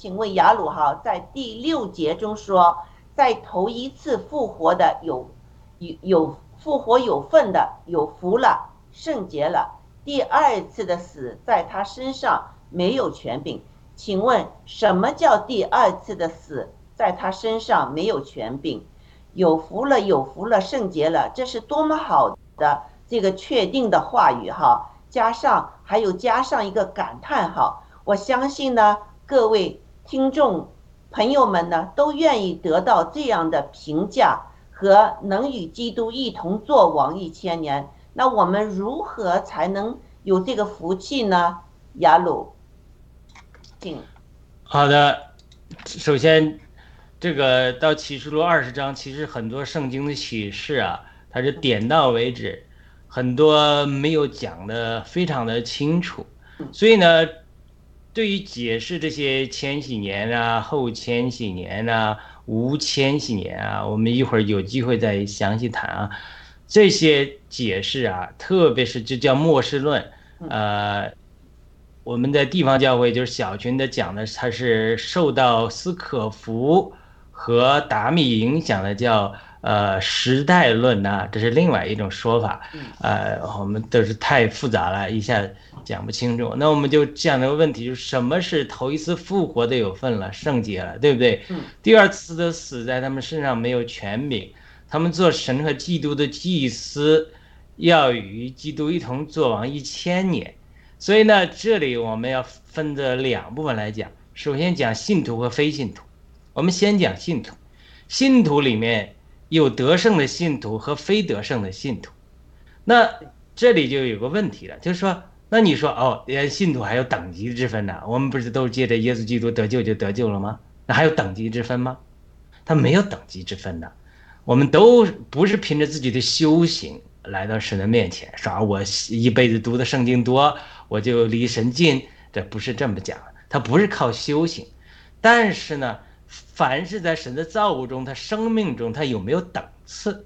请问雅鲁哈，在第六节中说，在头一次复活的有有有复活有份的有福了，圣洁了。第二次的死在他身上没有权柄，请问什么叫第二次的死在他身上没有权柄？有福了，有福了，圣洁了，这是多么好的这个确定的话语哈！加上还有加上一个感叹号，我相信呢，各位听众朋友们呢，都愿意得到这样的评价和能与基督一同作王一千年。那我们如何才能有这个福气呢？雅鲁，请。好的，首先，这个到启示录二十章，其实很多圣经的启示啊，它是点到为止，很多没有讲的非常的清楚，所以呢，对于解释这些千禧年啊、后千禧年啊、无千禧年啊，我们一会儿有机会再详细谈啊。这些解释啊，特别是这叫末世论，呃，我们的地方教会就是小群的讲的，它是受到斯可夫和达米影响的，叫呃时代论呐，这是另外一种说法，呃，我们都是太复杂了，一下讲不清楚。那我们就讲个问题，就是什么是头一次复活的有份了，圣洁了，对不对？第二次的死在他们身上没有权柄。他们做神和基督的祭司，要与基督一同做王一千年，所以呢，这里我们要分这两部分来讲。首先讲信徒和非信徒，我们先讲信徒。信徒里面有得胜的信徒和非得胜的信徒，那这里就有个问题了，就是说，那你说哦，连信徒还有等级之分呢？我们不是都借着耶稣基督得救就得救了吗？那还有等级之分吗？他没有等级之分的。我们都不是凭着自己的修行来到神的面前，说我一辈子读的圣经多，我就离神近，这不是这么讲。他不是靠修行，但是呢，凡是在神的造物中，他生命中他有没有等次，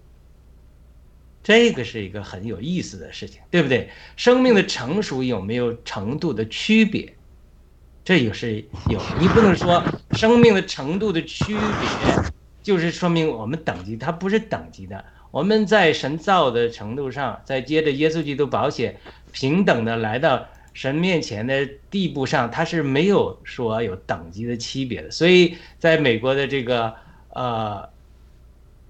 这个是一个很有意思的事情，对不对？生命的成熟有没有程度的区别？这也是有，你不能说生命的程度的区别。就是说明我们等级，它不是等级的。我们在神造的程度上，在接着耶稣基督保险平等的来到神面前的地步上，它是没有说有等级的区别的。所以，在美国的这个呃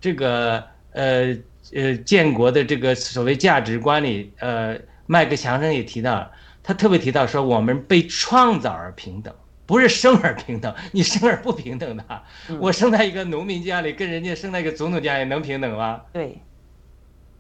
这个呃呃建国的这个所谓价值观里，呃，麦克强生也提到，他特别提到说，我们被创造而平等。不是生而平等，你生而不平等的。我生在一个农民家里，跟人家生在一个总统家里能平等吗？对，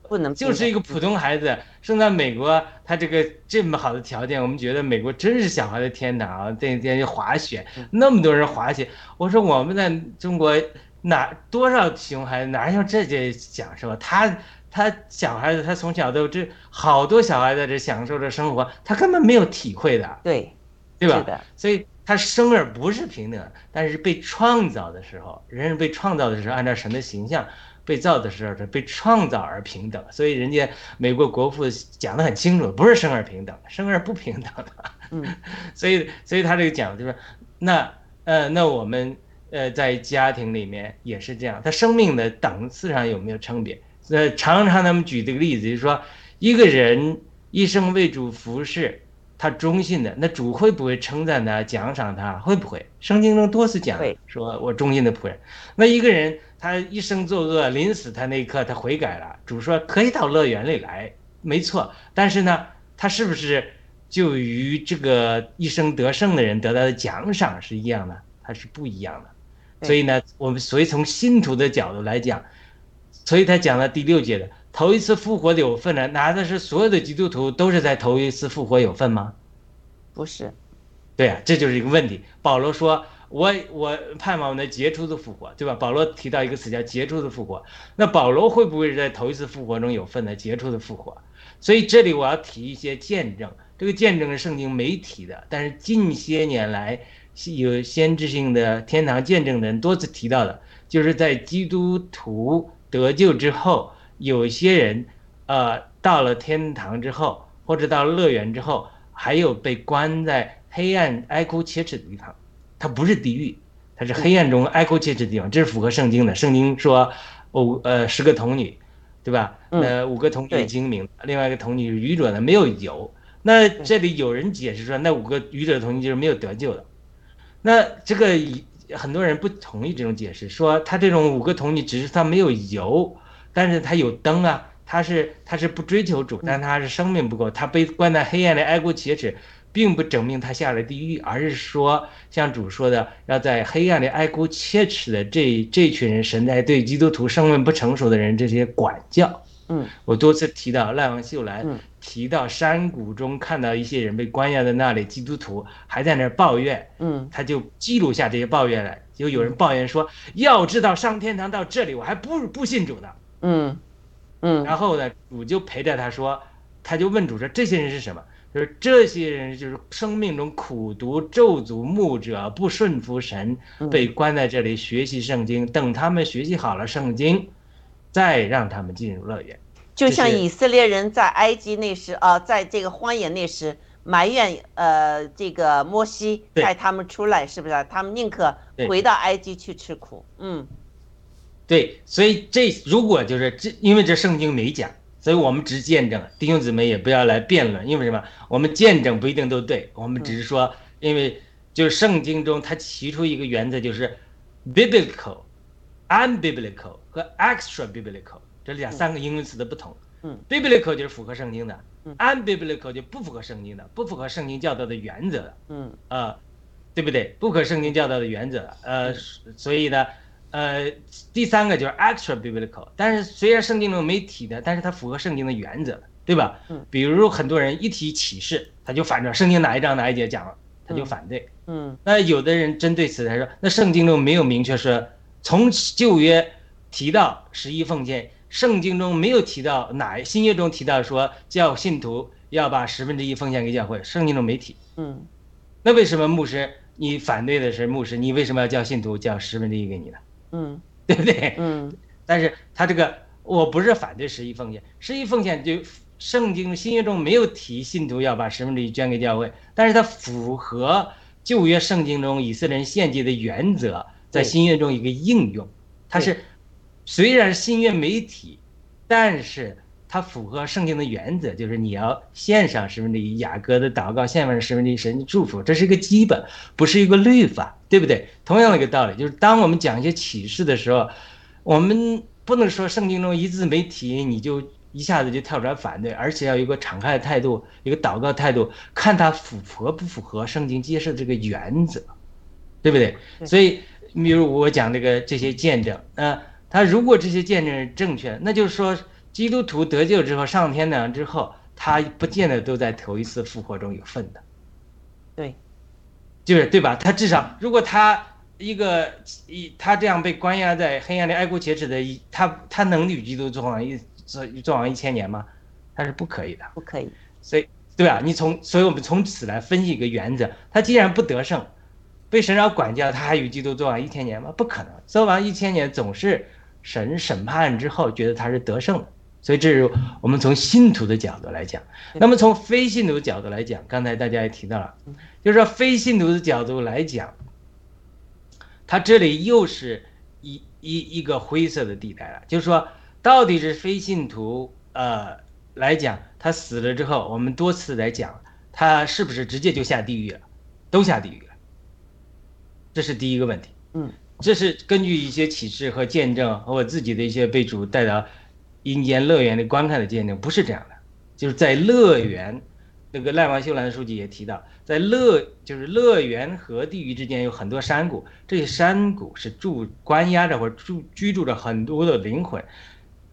不能。就是一个普通孩子生在美国，他这个这么好的条件，我们觉得美国真是小孩的天堂啊！这天滑雪，那么多人滑雪。我说我们在中国哪多少熊孩子哪有这些享受？他他小孩子他从小都这好多小孩在这享受着生活，他根本没有体会的。对，对吧？所以。他生而不是平等，但是被创造的时候，人被创造的时候，按照神的形象被造的时候，是被创造而平等。所以人家美国国父讲得很清楚，不是生而平等，生而不平等的。嗯，所以所以他这个讲就是，那呃那我们呃在家庭里面也是这样，他生命的档次上有没有差别？呃，常常他们举这个例子，就是说一个人一生为主服侍。他忠信的，那主会不会称赞他、奖赏他？会不会？圣经中多次讲，说我忠心的仆人。那一个人他一生作恶，临死他那一刻他悔改了，主说可以到乐园里来，没错。但是呢，他是不是就与这个一生得胜的人得到的奖赏是一样的？他是不一样的。所以呢，我们所以从信徒的角度来讲，所以他讲了第六节的。头一次复活的有份呢？难道是所有的基督徒都是在头一次复活有份吗？不是，对啊，这就是一个问题。保罗说：“我我盼望那杰出的复活，对吧？”保罗提到一个词叫“杰出的复活”。那保罗会不会是在头一次复活中有份的杰出的复活？所以这里我要提一些见证，这个见证是圣经没提的，但是近些年来有先知性的天堂见证的人多次提到的，就是在基督徒得救之后。有些人，呃，到了天堂之后，或者到乐园之后，还有被关在黑暗哀哭切齿的地方，它不是地狱，它是黑暗中哀哭切齿的地方，这是符合圣经的。圣经说，哦，呃，十个童女，对吧？呃，五个童女精明，另外一个童女是愚者的，没有油。那这里有人解释说，那五个愚者的童女就是没有得救的。那这个很多人不同意这种解释，说他这种五个童女只是他没有油，但是他有灯啊，他是他是不追求主，但他是生命不够，他被关在黑暗里哀哭切齿。并不证明他下了地狱，而是说，像主说的，要在黑暗里哀哭切齿的这这群人，神在对基督徒生命不成熟的人这些管教。嗯，我多次提到赖王秀兰，提到山谷中看到一些人被关押在那里，基督徒还在那儿抱怨。嗯，他就记录下这些抱怨来，就有人抱怨说，要知道上天堂到这里，我还不不信主呢。嗯嗯，然后呢，主就陪着他说，他就问主说，这些人是什么？就是这些人，就是生命中苦读咒诅牧者，不顺服神，被关在这里学习圣经。等他们学习好了圣经，再让他们进入乐园。就像以色列人在埃及那时啊，在这个荒野那时埋怨呃这个摩西带他们出来，是不是？他们宁可回到埃及去吃苦。嗯，对，所以这如果就是这，因为这圣经没讲。所以我们只见证，弟兄姊妹也不要来辩论，因为什么？我们见证不一定都对，我们只是说，因为就是圣经中他提出一个原则，就是 biblical、unbiblical 和 extra biblical 这两三个英文词的不同。嗯，biblical 就是符合圣经的，unbiblical 就不符合圣经的，不符合圣经教导的原则的。嗯，啊，对不对？不可圣经教导的原则。呃，所以呢。呃，第三个就是 extra biblical，但是虽然圣经中没提的，但是它符合圣经的原则，对吧？嗯。比如很多人一提启示，他就反着圣经哪一章哪一节讲了，他就反对。嗯。那有的人针对此他说，那圣经中没有明确说，从旧约提到十一奉献，圣经中没有提到哪新约中提到说叫信徒要把十分之一奉献给教会，圣经中没提。嗯。那为什么牧师你反对的是牧师，你为什么要叫信徒叫十分之一给你呢？嗯，对不对？嗯，但是他这个我不是反对十一奉献，十一奉献就圣经新约中没有提信徒要把十分之一捐给教会，但是它符合旧约圣经中以色列人献祭的原则，在新约中一个应用，它是虽然新约没提，但是。它符合圣经的原则，就是你要献上十分之一，雅各的祷告献上十分之一，神的祝福，这是一个基本，不是一个律法，对不对？同样的一个道理，就是当我们讲一些启示的时候，我们不能说圣经中一字没提，你就一下子就跳出来反对，而且要有一个敞开的态度，一个祷告态度，看它符合不符合圣经揭示的这个原则，对不对？所以，比如我讲这个这些见证，啊，他如果这些见证是正确，那就是说。基督徒得救之后上天堂之后，他不见得都在头一次复活中有份的，对，就是对吧？他至少如果他一个一他这样被关押在黑暗里哀哭切齿的，一他他能与基督做王一做做王一千年吗？他是不可以的，不可以。所以对吧？你从所以我们从此来分析一个原则：他既然不得胜，被神饶管教，他还与基督做完一千年吗？不可能，做完一千年总是神审判之后觉得他是得胜的。所以这是我们从信徒的角度来讲，那么从非信徒角度来讲，刚才大家也提到了，就是说非信徒的角度来讲，他这里又是一一一个灰色的地带了，就是说到底是非信徒呃来讲，他死了之后，我们多次来讲，他是不是直接就下地狱了，都下地狱了，这是第一个问题。嗯，这是根据一些启示和见证和我自己的一些被主带到。阴间乐园的观看的见证不是这样的，就是在乐园，那个赖王秀兰书记也提到，在乐就是乐园和地狱之间有很多山谷，这些山谷是住关押着或者住居住着很多的灵魂。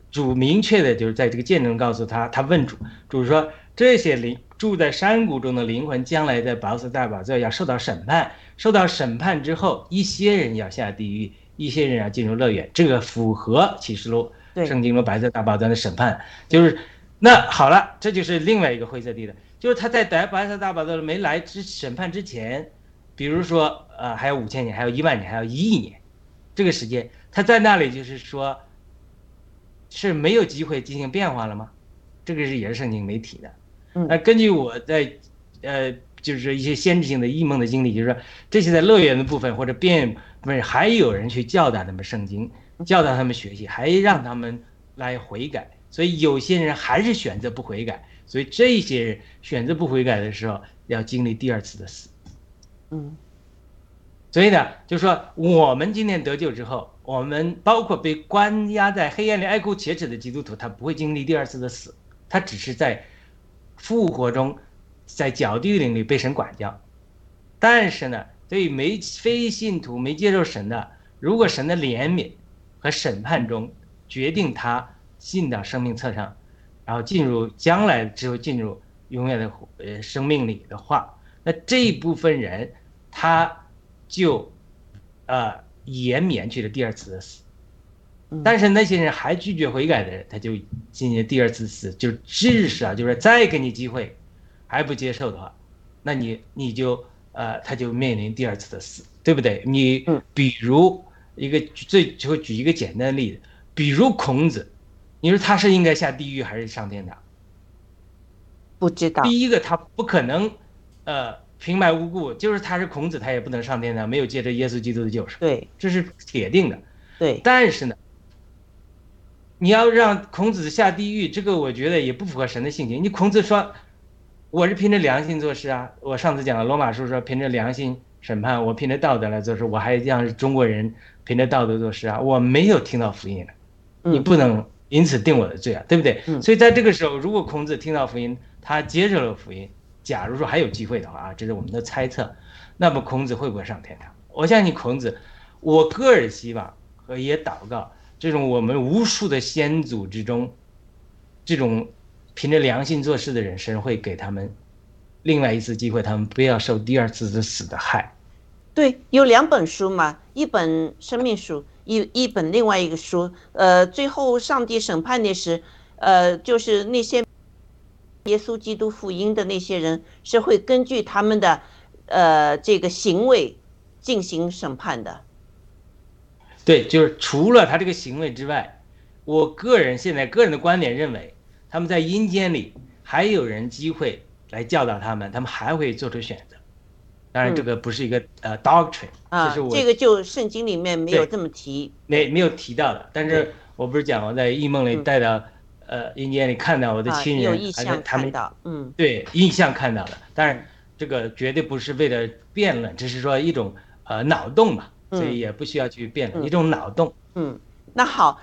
主明确的就是在这个见证告诉他，他问主，主说这些灵住在山谷中的灵魂，将来在宝色大宝座要受到审判，受到审判之后，一些人要下地狱，一些人要进入乐园，这个符合启示录。圣经中白色大宝座的审判，就是那好了，这就是另外一个灰色地带，就是他在白白色大宝座没来之审判之前，比如说呃还有五千年，还有一万年，还有一亿年，这个时间他在那里就是说，是没有机会进行变化了吗？这个是也是圣经没提的。那根据我在呃就是一些先知性的异梦的经历，就是说这些在乐园的部分或者变不是还有人去教导他们圣经，教导他们学习，还让他们来悔改。所以有些人还是选择不悔改，所以这些人选择不悔改的时候，要经历第二次的死。嗯，所以呢，就是说我们今天得救之后，我们包括被关押在黑暗里哀哭切齿的基督徒，他不会经历第二次的死，他只是在复活中，在角地领域被神管教。但是呢，对于没非信徒没接受神的，如果神的怜悯和审判中决定他。进到生命册上，然后进入将来之后进入永远的呃生命里的话，那这一部分人他就呃延免去了第二次的死。但是那些人还拒绝悔改的人，他就进行第二次死，就至少就是再给你机会，还不接受的话，那你你就呃他就面临第二次的死，对不对？你比如一个最就举一个简单的例子，比如孔子。你说他是应该下地狱还是上天堂？不知道。第一个，他不可能，呃，平白无故，就是他是孔子，他也不能上天堂，没有借着耶稣基督的救赎。对，这是铁定的。对。但是呢，你要让孔子下地狱，这个我觉得也不符合神的性情。你孔子说，我是凭着良心做事啊。我上次讲了罗马书说，凭着良心审判，我凭着道德来做事，我还让中国人凭着道德做事啊。我没有听到福音你不能。因此定我的罪啊，对不对？所以在这个时候，如果孔子听到福音，他接受了福音，假如说还有机会的话啊，这是我们的猜测，那么孔子会不会上天堂？我相信孔子，我个人希望和也祷告，这种我们无数的先祖之中，这种凭着良心做事的人，神会给他们另外一次机会，他们不要受第二次的死的害。对，有两本书嘛，一本生命书。一一本另外一个书，呃，最后上帝审判的是，呃，就是那些耶稣基督福音的那些人是会根据他们的，呃，这个行为进行审判的。对，就是除了他这个行为之外，我个人现在个人的观点认为，他们在阴间里还有人机会来教导他们，他们还会做出选择。当然，这个不是一个呃 doctrine，这是我这个就圣经里面没有这么提，没没有提到的。但是我不是讲我在异梦里带到呃阴间里看到我的亲人，而且他们嗯，对印象看到的。但是这个绝对不是为了辩论，只是说一种呃脑洞嘛，所以也不需要去辩论，一种脑洞。嗯，那好，